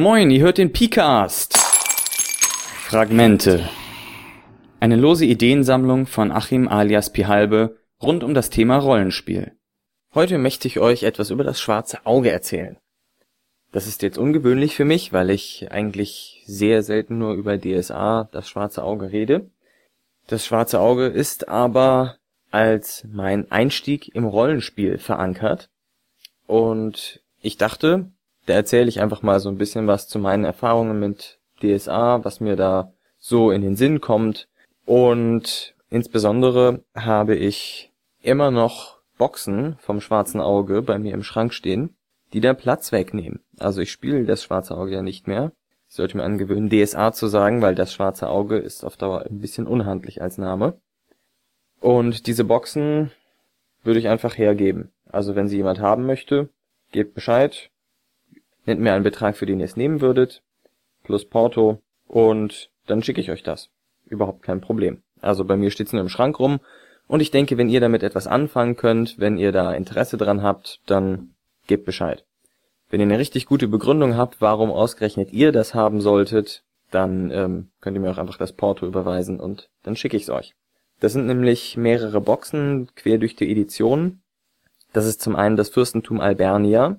Moin, ihr hört den Picast. Fragmente. Eine lose Ideensammlung von Achim alias Pihalbe rund um das Thema Rollenspiel. Heute möchte ich euch etwas über das schwarze Auge erzählen. Das ist jetzt ungewöhnlich für mich, weil ich eigentlich sehr selten nur über DSA, das schwarze Auge, rede. Das schwarze Auge ist aber als mein Einstieg im Rollenspiel verankert. Und ich dachte, da erzähle ich einfach mal so ein bisschen was zu meinen Erfahrungen mit DSA, was mir da so in den Sinn kommt. Und insbesondere habe ich immer noch Boxen vom schwarzen Auge bei mir im Schrank stehen, die da Platz wegnehmen. Also ich spiele das schwarze Auge ja nicht mehr. Ich sollte mir angewöhnen, DSA zu sagen, weil das schwarze Auge ist auf Dauer ein bisschen unhandlich als Name. Und diese Boxen würde ich einfach hergeben. Also wenn sie jemand haben möchte, gebt Bescheid, nennt mir einen Betrag, für den ihr es nehmen würdet, plus Porto, und dann schicke ich euch das. Überhaupt kein Problem. Also bei mir steht's nur im Schrank rum, und ich denke, wenn ihr damit etwas anfangen könnt, wenn ihr da Interesse dran habt, dann gebt Bescheid. Wenn ihr eine richtig gute Begründung habt, warum ausgerechnet ihr das haben solltet, dann ähm, könnt ihr mir auch einfach das Porto überweisen und dann schicke ich's euch. Das sind nämlich mehrere Boxen quer durch die Edition. Das ist zum einen das Fürstentum Albernia,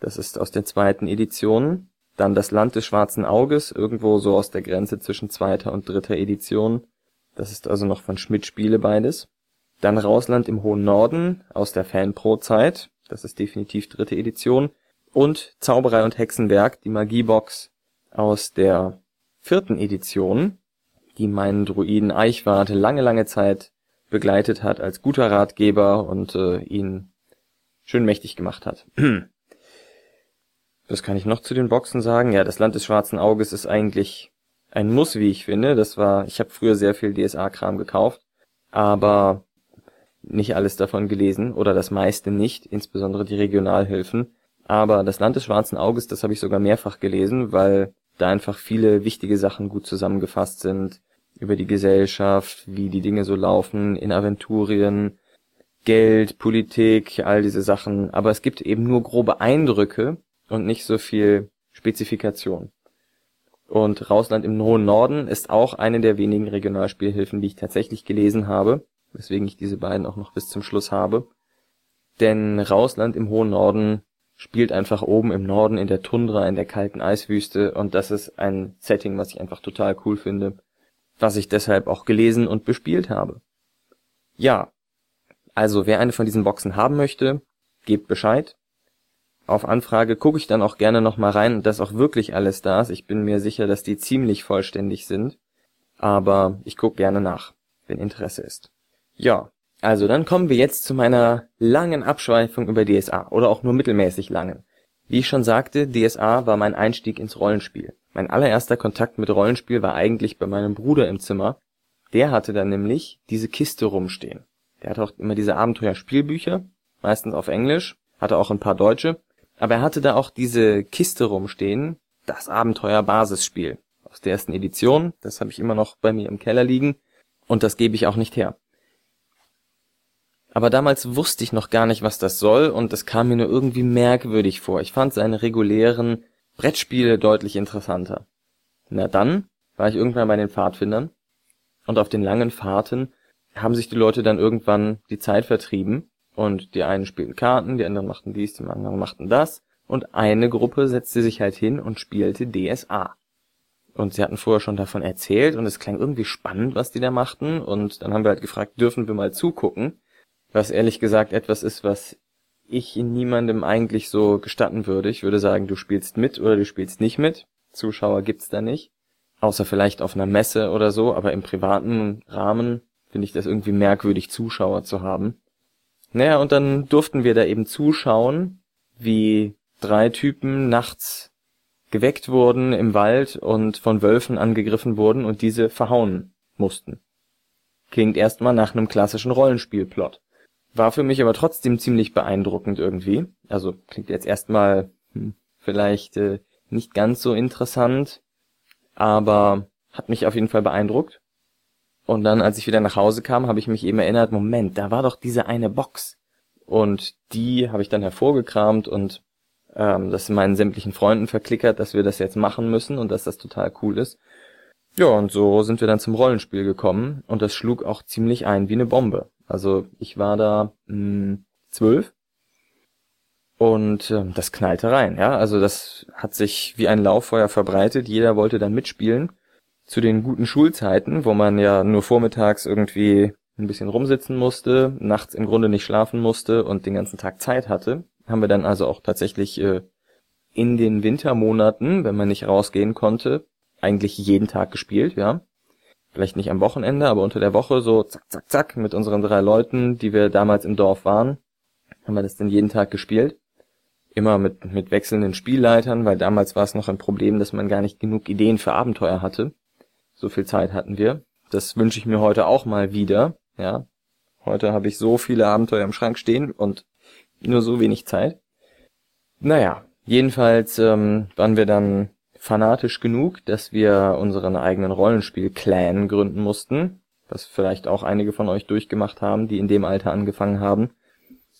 das ist aus der zweiten Edition. Dann Das Land des schwarzen Auges, irgendwo so aus der Grenze zwischen zweiter und dritter Edition. Das ist also noch von Schmidt Spiele beides. Dann Rausland im hohen Norden aus der Fanpro-Zeit. Das ist definitiv dritte Edition. Und Zauberei und Hexenwerk, die Magiebox aus der vierten Edition, die meinen Druiden Eichwart lange, lange Zeit begleitet hat als guter Ratgeber und äh, ihn schön mächtig gemacht hat. Was kann ich noch zu den Boxen sagen? Ja, das Land des schwarzen Auges ist eigentlich ein Muss, wie ich finde. Das war, ich habe früher sehr viel DSA-Kram gekauft, aber nicht alles davon gelesen oder das meiste nicht, insbesondere die Regionalhilfen. Aber das Land des schwarzen Auges, das habe ich sogar mehrfach gelesen, weil da einfach viele wichtige Sachen gut zusammengefasst sind über die Gesellschaft, wie die Dinge so laufen in Aventurien, Geld, Politik, all diese Sachen. Aber es gibt eben nur grobe Eindrücke und nicht so viel Spezifikation. Und Rausland im hohen Norden ist auch eine der wenigen Regionalspielhilfen, die ich tatsächlich gelesen habe, weswegen ich diese beiden auch noch bis zum Schluss habe. Denn Rausland im hohen Norden spielt einfach oben im Norden in der Tundra, in der kalten Eiswüste und das ist ein Setting, was ich einfach total cool finde, was ich deshalb auch gelesen und bespielt habe. Ja, also wer eine von diesen Boxen haben möchte, gebt Bescheid auf Anfrage gucke ich dann auch gerne noch mal rein, dass auch wirklich alles da ist. Ich bin mir sicher, dass die ziemlich vollständig sind, aber ich gucke gerne nach, wenn Interesse ist. Ja, also dann kommen wir jetzt zu meiner langen Abschweifung über DSA oder auch nur mittelmäßig langen. Wie ich schon sagte, DSA war mein Einstieg ins Rollenspiel. Mein allererster Kontakt mit Rollenspiel war eigentlich bei meinem Bruder im Zimmer. Der hatte dann nämlich diese Kiste rumstehen. Der hatte auch immer diese Abenteuerspielbücher, meistens auf Englisch, hatte auch ein paar deutsche aber er hatte da auch diese Kiste rumstehen, das Abenteuer-Basisspiel aus der ersten Edition. Das habe ich immer noch bei mir im Keller liegen und das gebe ich auch nicht her. Aber damals wusste ich noch gar nicht, was das soll und das kam mir nur irgendwie merkwürdig vor. Ich fand seine regulären Brettspiele deutlich interessanter. Na dann war ich irgendwann bei den Pfadfindern und auf den langen Fahrten haben sich die Leute dann irgendwann die Zeit vertrieben und die einen spielten Karten, die anderen machten dies, die anderen machten das. Und eine Gruppe setzte sich halt hin und spielte DSA. Und sie hatten vorher schon davon erzählt und es klang irgendwie spannend, was die da machten. Und dann haben wir halt gefragt, dürfen wir mal zugucken? Was ehrlich gesagt etwas ist, was ich niemandem eigentlich so gestatten würde. Ich würde sagen, du spielst mit oder du spielst nicht mit. Zuschauer gibt's da nicht. Außer vielleicht auf einer Messe oder so, aber im privaten Rahmen finde ich das irgendwie merkwürdig, Zuschauer zu haben. Naja, und dann durften wir da eben zuschauen, wie drei Typen nachts geweckt wurden im Wald und von Wölfen angegriffen wurden und diese verhauen mussten. Klingt erstmal nach einem klassischen Rollenspielplot. War für mich aber trotzdem ziemlich beeindruckend irgendwie. Also klingt jetzt erstmal hm, vielleicht äh, nicht ganz so interessant, aber hat mich auf jeden Fall beeindruckt. Und dann, als ich wieder nach Hause kam, habe ich mich eben erinnert, Moment, da war doch diese eine Box. Und die habe ich dann hervorgekramt und ähm, das meinen sämtlichen Freunden verklickert, dass wir das jetzt machen müssen und dass das total cool ist. Ja, und so sind wir dann zum Rollenspiel gekommen und das schlug auch ziemlich ein wie eine Bombe. Also ich war da mh, hm, zwölf und äh, das knallte rein, ja. Also das hat sich wie ein Lauffeuer verbreitet. Jeder wollte dann mitspielen. Zu den guten Schulzeiten, wo man ja nur vormittags irgendwie ein bisschen rumsitzen musste, nachts im Grunde nicht schlafen musste und den ganzen Tag Zeit hatte, haben wir dann also auch tatsächlich äh, in den Wintermonaten, wenn man nicht rausgehen konnte, eigentlich jeden Tag gespielt, ja. Vielleicht nicht am Wochenende, aber unter der Woche so zack, zack, zack mit unseren drei Leuten, die wir damals im Dorf waren, haben wir das dann jeden Tag gespielt immer mit, mit wechselnden Spielleitern, weil damals war es noch ein Problem, dass man gar nicht genug Ideen für Abenteuer hatte. So viel Zeit hatten wir. Das wünsche ich mir heute auch mal wieder, ja. Heute habe ich so viele Abenteuer im Schrank stehen und nur so wenig Zeit. Naja, jedenfalls ähm, waren wir dann fanatisch genug, dass wir unseren eigenen Rollenspiel-Clan gründen mussten, was vielleicht auch einige von euch durchgemacht haben, die in dem Alter angefangen haben.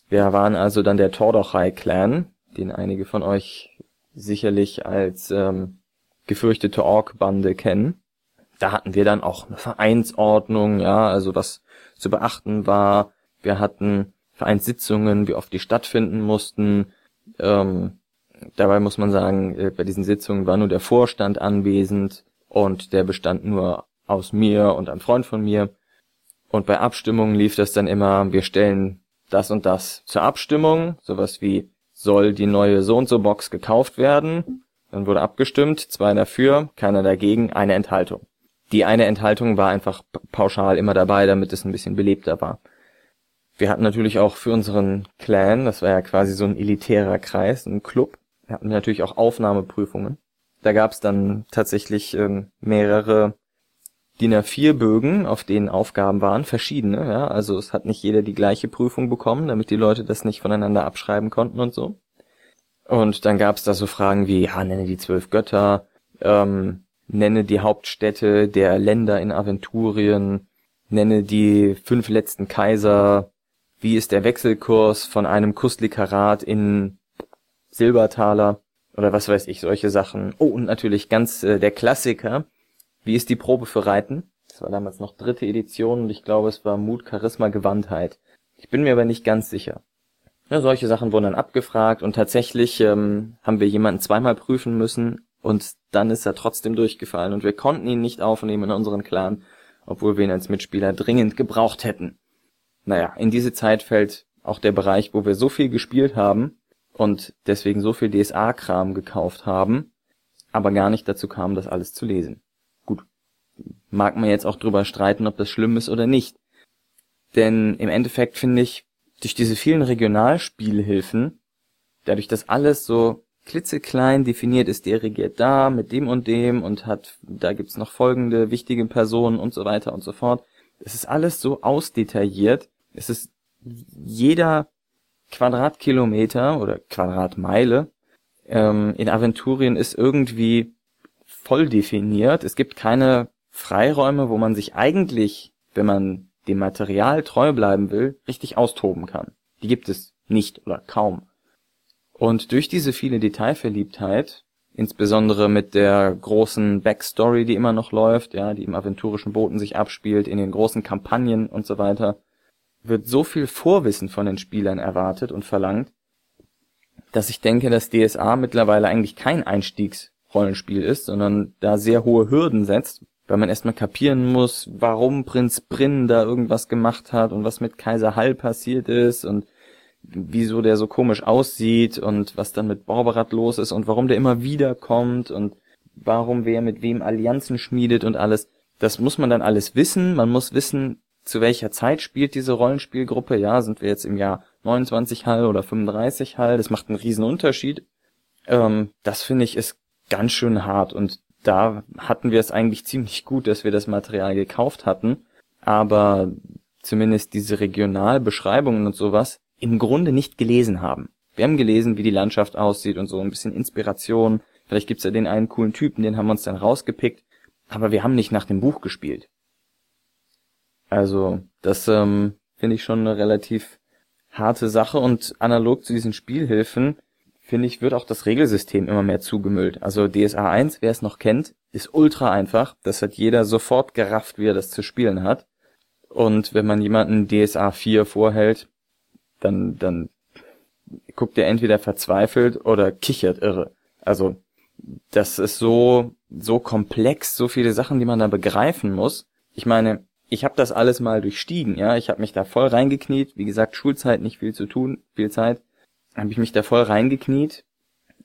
Wir waren also dann der Tordochai-Clan, den einige von euch sicherlich als ähm, gefürchtete Ork-Bande kennen. Da hatten wir dann auch eine Vereinsordnung, ja, also was zu beachten war. Wir hatten Vereinssitzungen, wie oft die stattfinden mussten. Ähm, dabei muss man sagen, äh, bei diesen Sitzungen war nur der Vorstand anwesend und der bestand nur aus mir und einem Freund von mir. Und bei Abstimmungen lief das dann immer, wir stellen das und das zur Abstimmung, sowas wie soll die neue so und so Box gekauft werden. Dann wurde abgestimmt, zwei dafür, keiner dagegen, eine Enthaltung. Die eine Enthaltung war einfach pauschal immer dabei, damit es ein bisschen belebter war. Wir hatten natürlich auch für unseren Clan, das war ja quasi so ein elitärer Kreis, ein Club, wir hatten natürlich auch Aufnahmeprüfungen. Da gab es dann tatsächlich ähm, mehrere DIN A4 Bögen, auf denen Aufgaben waren, verschiedene, ja, also es hat nicht jeder die gleiche Prüfung bekommen, damit die Leute das nicht voneinander abschreiben konnten und so. Und dann gab's da so Fragen wie, ja, nenne die zwölf Götter, ähm, nenne die Hauptstädte der Länder in Aventurien, nenne die fünf letzten Kaiser, wie ist der Wechselkurs von einem Kuslikarat in Silbertaler oder was weiß ich, solche Sachen. Oh, und natürlich ganz äh, der Klassiker, wie ist die Probe für Reiten? Das war damals noch dritte Edition und ich glaube, es war Mut, Charisma, Gewandtheit. Ich bin mir aber nicht ganz sicher. Ja, solche Sachen wurden dann abgefragt und tatsächlich ähm, haben wir jemanden zweimal prüfen müssen und dann ist er trotzdem durchgefallen und wir konnten ihn nicht aufnehmen in unseren Clan, obwohl wir ihn als Mitspieler dringend gebraucht hätten. Naja, in diese Zeit fällt auch der Bereich, wo wir so viel gespielt haben und deswegen so viel DSA-Kram gekauft haben, aber gar nicht dazu kam, das alles zu lesen mag man jetzt auch drüber streiten, ob das schlimm ist oder nicht. Denn im Endeffekt finde ich, durch diese vielen Regionalspielhilfen, dadurch, dass alles so klitzeklein definiert ist, der regiert da mit dem und dem und hat, da gibt's noch folgende wichtige Personen und so weiter und so fort. Es ist alles so ausdetailliert. Es ist jeder Quadratkilometer oder Quadratmeile ähm, in Aventurien ist irgendwie voll definiert. Es gibt keine Freiräume, wo man sich eigentlich, wenn man dem Material treu bleiben will, richtig austoben kann. Die gibt es nicht oder kaum. Und durch diese viele Detailverliebtheit, insbesondere mit der großen Backstory, die immer noch läuft, ja, die im aventurischen Booten sich abspielt, in den großen Kampagnen und so weiter, wird so viel Vorwissen von den Spielern erwartet und verlangt, dass ich denke, dass DSA mittlerweile eigentlich kein Einstiegsrollenspiel ist, sondern da sehr hohe Hürden setzt, weil man erstmal kapieren muss, warum Prinz Brinn da irgendwas gemacht hat und was mit Kaiser Hall passiert ist und wieso der so komisch aussieht und was dann mit Borberat los ist und warum der immer wieder kommt und warum wer mit wem Allianzen schmiedet und alles. Das muss man dann alles wissen. Man muss wissen, zu welcher Zeit spielt diese Rollenspielgruppe. Ja, sind wir jetzt im Jahr 29 Hall oder 35 Hall? Das macht einen riesen Unterschied. Ähm, das finde ich ist ganz schön hart und da hatten wir es eigentlich ziemlich gut, dass wir das Material gekauft hatten, aber zumindest diese Regionalbeschreibungen und sowas im Grunde nicht gelesen haben. Wir haben gelesen, wie die Landschaft aussieht und so ein bisschen Inspiration. Vielleicht gibt's ja den einen coolen Typen, den haben wir uns dann rausgepickt, aber wir haben nicht nach dem Buch gespielt. Also, das ähm, finde ich schon eine relativ harte Sache und analog zu diesen Spielhilfen finde ich, wird auch das Regelsystem immer mehr zugemüllt. Also DSA 1, wer es noch kennt, ist ultra einfach. Das hat jeder sofort gerafft, wie er das zu spielen hat. Und wenn man jemanden DSA 4 vorhält, dann, dann guckt er entweder verzweifelt oder kichert irre. Also, das ist so, so komplex, so viele Sachen, die man da begreifen muss. Ich meine, ich habe das alles mal durchstiegen, ja. Ich habe mich da voll reingekniet. Wie gesagt, Schulzeit, nicht viel zu tun, viel Zeit. Habe ich mich da voll reingekniet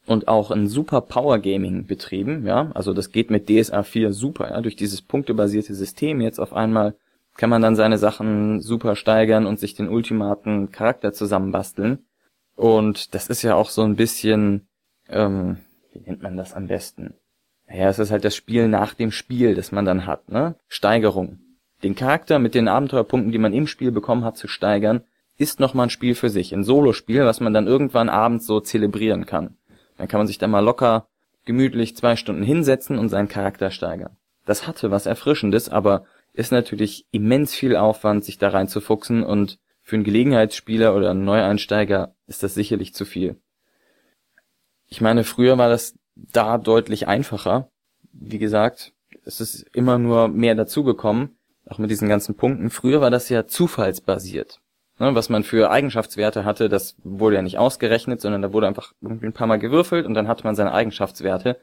und auch ein super Power Gaming betrieben, ja. Also das geht mit DSA 4 super, ja. Durch dieses punktebasierte System jetzt auf einmal kann man dann seine Sachen super steigern und sich den ultimaten Charakter zusammenbasteln. Und das ist ja auch so ein bisschen, ähm, wie nennt man das am besten? Naja, es ist halt das Spiel nach dem Spiel, das man dann hat, ne? Steigerung. Den Charakter mit den Abenteuerpunkten, die man im Spiel bekommen hat, zu steigern, ist nochmal ein Spiel für sich. Ein Solospiel, was man dann irgendwann abends so zelebrieren kann. Dann kann man sich da mal locker, gemütlich zwei Stunden hinsetzen und seinen Charakter steigern. Das hatte was Erfrischendes, aber ist natürlich immens viel Aufwand, sich da reinzufuchsen und für einen Gelegenheitsspieler oder einen Neueinsteiger ist das sicherlich zu viel. Ich meine, früher war das da deutlich einfacher. Wie gesagt, es ist immer nur mehr dazugekommen, auch mit diesen ganzen Punkten. Früher war das ja zufallsbasiert. Ne, was man für Eigenschaftswerte hatte, das wurde ja nicht ausgerechnet, sondern da wurde einfach irgendwie ein paar Mal gewürfelt und dann hatte man seine Eigenschaftswerte.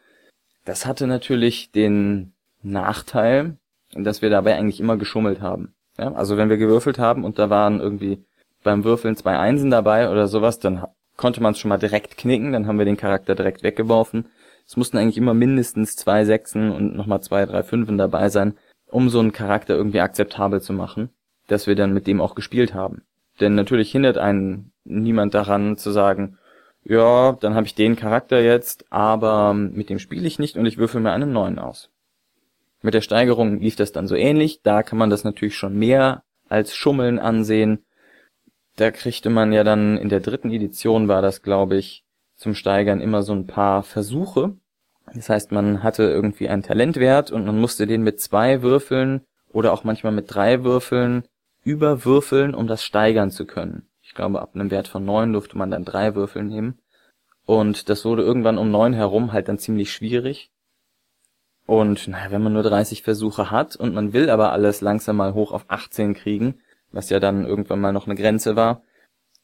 Das hatte natürlich den Nachteil, dass wir dabei eigentlich immer geschummelt haben. Ja, also wenn wir gewürfelt haben und da waren irgendwie beim Würfeln zwei Einsen dabei oder sowas, dann konnte man es schon mal direkt knicken, dann haben wir den Charakter direkt weggeworfen. Es mussten eigentlich immer mindestens zwei Sechsen und nochmal zwei, drei Fünfen dabei sein, um so einen Charakter irgendwie akzeptabel zu machen, dass wir dann mit dem auch gespielt haben. Denn natürlich hindert einen niemand daran zu sagen, ja, dann habe ich den Charakter jetzt, aber mit dem spiele ich nicht und ich würfel mir einen neuen aus. Mit der Steigerung lief das dann so ähnlich. Da kann man das natürlich schon mehr als Schummeln ansehen. Da kriegte man ja dann in der dritten Edition war das, glaube ich, zum Steigern immer so ein paar Versuche. Das heißt, man hatte irgendwie einen Talentwert und man musste den mit zwei Würfeln oder auch manchmal mit drei Würfeln überwürfeln, um das steigern zu können. Ich glaube, ab einem Wert von neun durfte man dann drei Würfel nehmen. Und das wurde irgendwann um neun herum halt dann ziemlich schwierig. Und naja, wenn man nur 30 Versuche hat und man will aber alles langsam mal hoch auf 18 kriegen, was ja dann irgendwann mal noch eine Grenze war,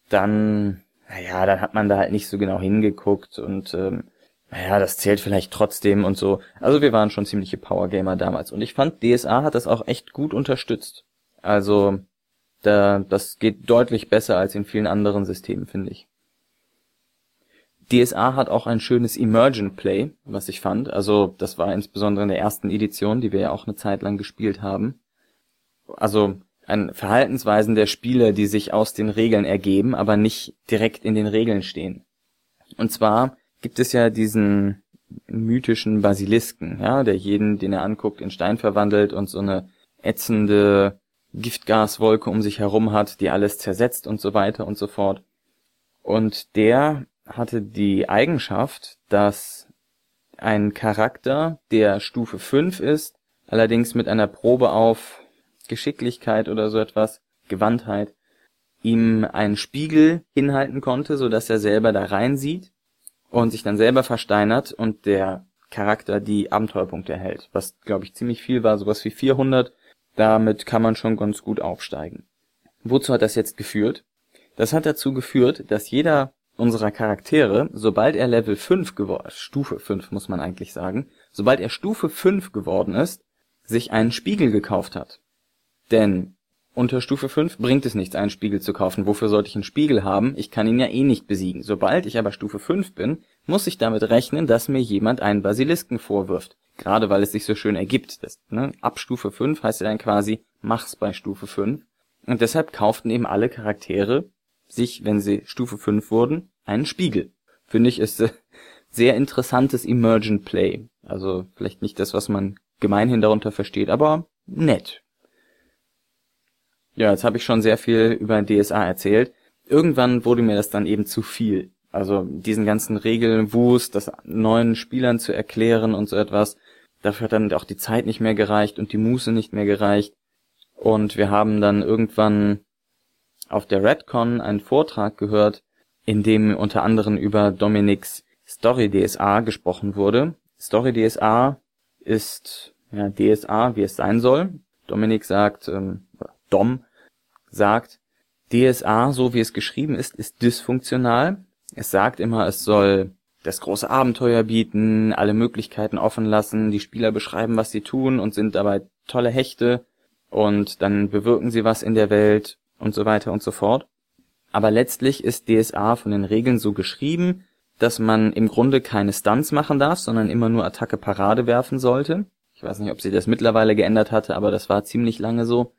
dann, naja, dann hat man da halt nicht so genau hingeguckt und ähm, naja, das zählt vielleicht trotzdem und so. Also wir waren schon ziemliche Powergamer damals. Und ich fand, DSA hat das auch echt gut unterstützt. Also, da, das geht deutlich besser als in vielen anderen Systemen, finde ich. DSA hat auch ein schönes Emergent Play, was ich fand. Also das war insbesondere in der ersten Edition, die wir ja auch eine Zeit lang gespielt haben. Also ein Verhaltensweisen der Spieler, die sich aus den Regeln ergeben, aber nicht direkt in den Regeln stehen. Und zwar gibt es ja diesen mythischen Basilisken, ja, der jeden, den er anguckt, in Stein verwandelt und so eine ätzende Giftgaswolke um sich herum hat, die alles zersetzt und so weiter und so fort. Und der hatte die Eigenschaft, dass ein Charakter, der Stufe 5 ist, allerdings mit einer Probe auf Geschicklichkeit oder so etwas, Gewandtheit, ihm einen Spiegel hinhalten konnte, so dass er selber da reinsieht und sich dann selber versteinert und der Charakter die Abenteuerpunkte erhält, was glaube ich ziemlich viel war, sowas wie 400. Damit kann man schon ganz gut aufsteigen. Wozu hat das jetzt geführt? Das hat dazu geführt, dass jeder unserer Charaktere, sobald er Level 5 geworden, Stufe 5 muss man eigentlich sagen, sobald er Stufe 5 geworden ist, sich einen Spiegel gekauft hat. Denn unter Stufe 5 bringt es nichts, einen Spiegel zu kaufen. Wofür sollte ich einen Spiegel haben? Ich kann ihn ja eh nicht besiegen. Sobald ich aber Stufe 5 bin, muss ich damit rechnen, dass mir jemand einen Basilisken vorwirft. Gerade weil es sich so schön ergibt. Das, ne? Ab Stufe 5 heißt ja dann quasi, mach's bei Stufe 5. Und deshalb kauften eben alle Charaktere sich, wenn sie Stufe 5 wurden, einen Spiegel. Finde ich ist äh, sehr interessantes Emergent Play. Also vielleicht nicht das, was man gemeinhin darunter versteht, aber nett. Ja, jetzt habe ich schon sehr viel über DSA erzählt. Irgendwann wurde mir das dann eben zu viel. Also diesen ganzen Regelwust, das neuen Spielern zu erklären und so etwas. Dafür hat dann auch die Zeit nicht mehr gereicht und die Muße nicht mehr gereicht. Und wir haben dann irgendwann auf der Redcon einen Vortrag gehört, in dem unter anderem über Dominics Story DSA gesprochen wurde. Story DSA ist ja, DSA, wie es sein soll. Dominik sagt, ähm, Dom sagt, DSA, so wie es geschrieben ist, ist dysfunktional. Es sagt immer, es soll das große Abenteuer bieten, alle Möglichkeiten offen lassen, die Spieler beschreiben, was sie tun und sind dabei tolle Hechte und dann bewirken sie was in der Welt und so weiter und so fort. Aber letztlich ist DSA von den Regeln so geschrieben, dass man im Grunde keine Stunts machen darf, sondern immer nur Attacke Parade werfen sollte. Ich weiß nicht, ob sie das mittlerweile geändert hatte, aber das war ziemlich lange so,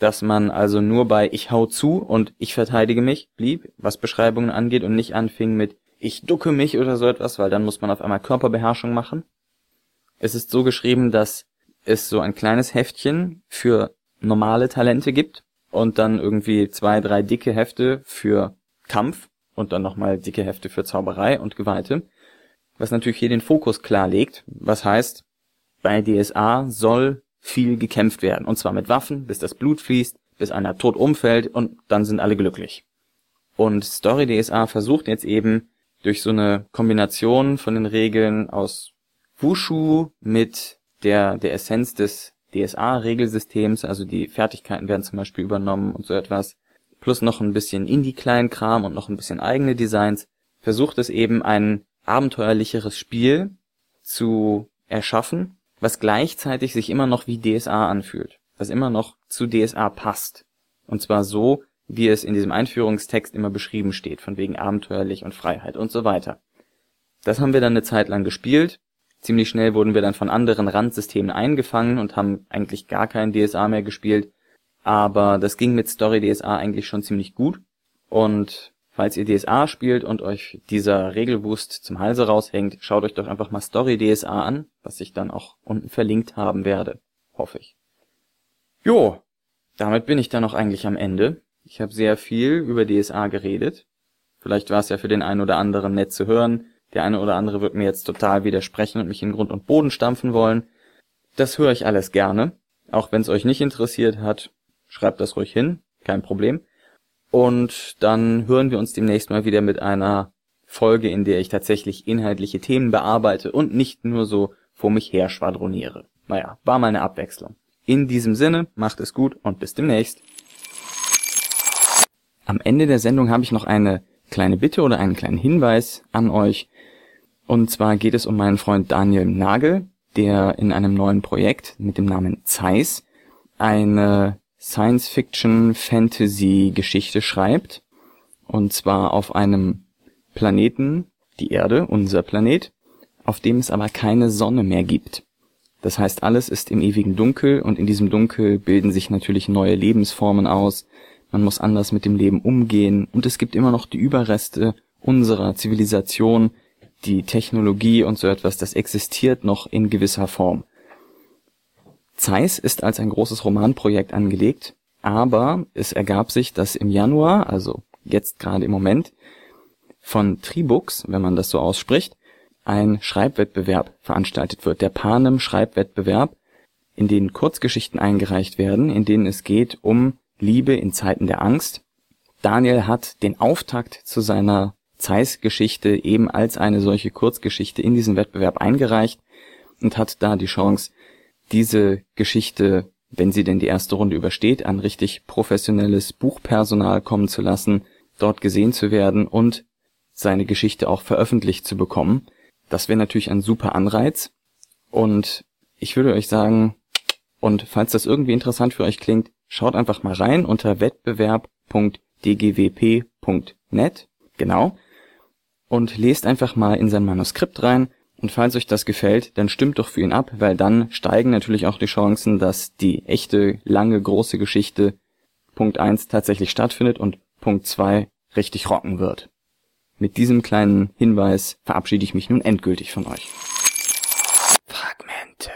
dass man also nur bei ich hau zu und ich verteidige mich blieb, was Beschreibungen angeht und nicht anfing mit ich ducke mich oder so etwas, weil dann muss man auf einmal Körperbeherrschung machen. Es ist so geschrieben, dass es so ein kleines Heftchen für normale Talente gibt und dann irgendwie zwei, drei dicke Hefte für Kampf und dann nochmal dicke Hefte für Zauberei und Geweihte, was natürlich hier den Fokus klar legt, was heißt, bei DSA soll viel gekämpft werden, und zwar mit Waffen, bis das Blut fließt, bis einer tot umfällt und dann sind alle glücklich. Und Story DSA versucht jetzt eben durch so eine Kombination von den Regeln aus Wushu mit der, der Essenz des DSA-Regelsystems, also die Fertigkeiten werden zum Beispiel übernommen und so etwas, plus noch ein bisschen Indie-Kleinkram und noch ein bisschen eigene Designs, versucht es eben ein abenteuerlicheres Spiel zu erschaffen, was gleichzeitig sich immer noch wie DSA anfühlt, was immer noch zu DSA passt. Und zwar so, wie es in diesem Einführungstext immer beschrieben steht, von wegen abenteuerlich und Freiheit und so weiter. Das haben wir dann eine Zeit lang gespielt. Ziemlich schnell wurden wir dann von anderen Randsystemen eingefangen und haben eigentlich gar kein DSA mehr gespielt. Aber das ging mit Story DSA eigentlich schon ziemlich gut. Und falls ihr DSA spielt und euch dieser Regelwust zum Halse raushängt, schaut euch doch einfach mal Story DSA an, was ich dann auch unten verlinkt haben werde. Hoffe ich. Jo, damit bin ich dann auch eigentlich am Ende. Ich habe sehr viel über DSA geredet. Vielleicht war es ja für den einen oder anderen nett zu hören. Der eine oder andere wird mir jetzt total widersprechen und mich in Grund und Boden stampfen wollen. Das höre ich alles gerne. Auch wenn es euch nicht interessiert hat, schreibt das ruhig hin. Kein Problem. Und dann hören wir uns demnächst mal wieder mit einer Folge, in der ich tatsächlich inhaltliche Themen bearbeite und nicht nur so vor mich her schwadroniere. Naja, war mal eine Abwechslung. In diesem Sinne, macht es gut und bis demnächst. Am Ende der Sendung habe ich noch eine kleine Bitte oder einen kleinen Hinweis an euch. Und zwar geht es um meinen Freund Daniel Nagel, der in einem neuen Projekt mit dem Namen Zeiss eine Science-Fiction-Fantasy-Geschichte schreibt. Und zwar auf einem Planeten, die Erde, unser Planet, auf dem es aber keine Sonne mehr gibt. Das heißt, alles ist im ewigen Dunkel und in diesem Dunkel bilden sich natürlich neue Lebensformen aus, man muss anders mit dem Leben umgehen. Und es gibt immer noch die Überreste unserer Zivilisation, die Technologie und so etwas, das existiert noch in gewisser Form. Zeiss ist als ein großes Romanprojekt angelegt, aber es ergab sich, dass im Januar, also jetzt gerade im Moment, von Tribux, wenn man das so ausspricht, ein Schreibwettbewerb veranstaltet wird, der Panem Schreibwettbewerb, in den Kurzgeschichten eingereicht werden, in denen es geht um Liebe in Zeiten der Angst. Daniel hat den Auftakt zu seiner Zeiss-Geschichte eben als eine solche Kurzgeschichte in diesen Wettbewerb eingereicht und hat da die Chance, diese Geschichte, wenn sie denn die erste Runde übersteht, an richtig professionelles Buchpersonal kommen zu lassen, dort gesehen zu werden und seine Geschichte auch veröffentlicht zu bekommen. Das wäre natürlich ein super Anreiz. Und ich würde euch sagen, und falls das irgendwie interessant für euch klingt, Schaut einfach mal rein unter wettbewerb.dgwp.net, genau, und lest einfach mal in sein Manuskript rein. Und falls euch das gefällt, dann stimmt doch für ihn ab, weil dann steigen natürlich auch die Chancen, dass die echte, lange, große Geschichte Punkt 1 tatsächlich stattfindet und Punkt 2 richtig rocken wird. Mit diesem kleinen Hinweis verabschiede ich mich nun endgültig von euch. Fragment.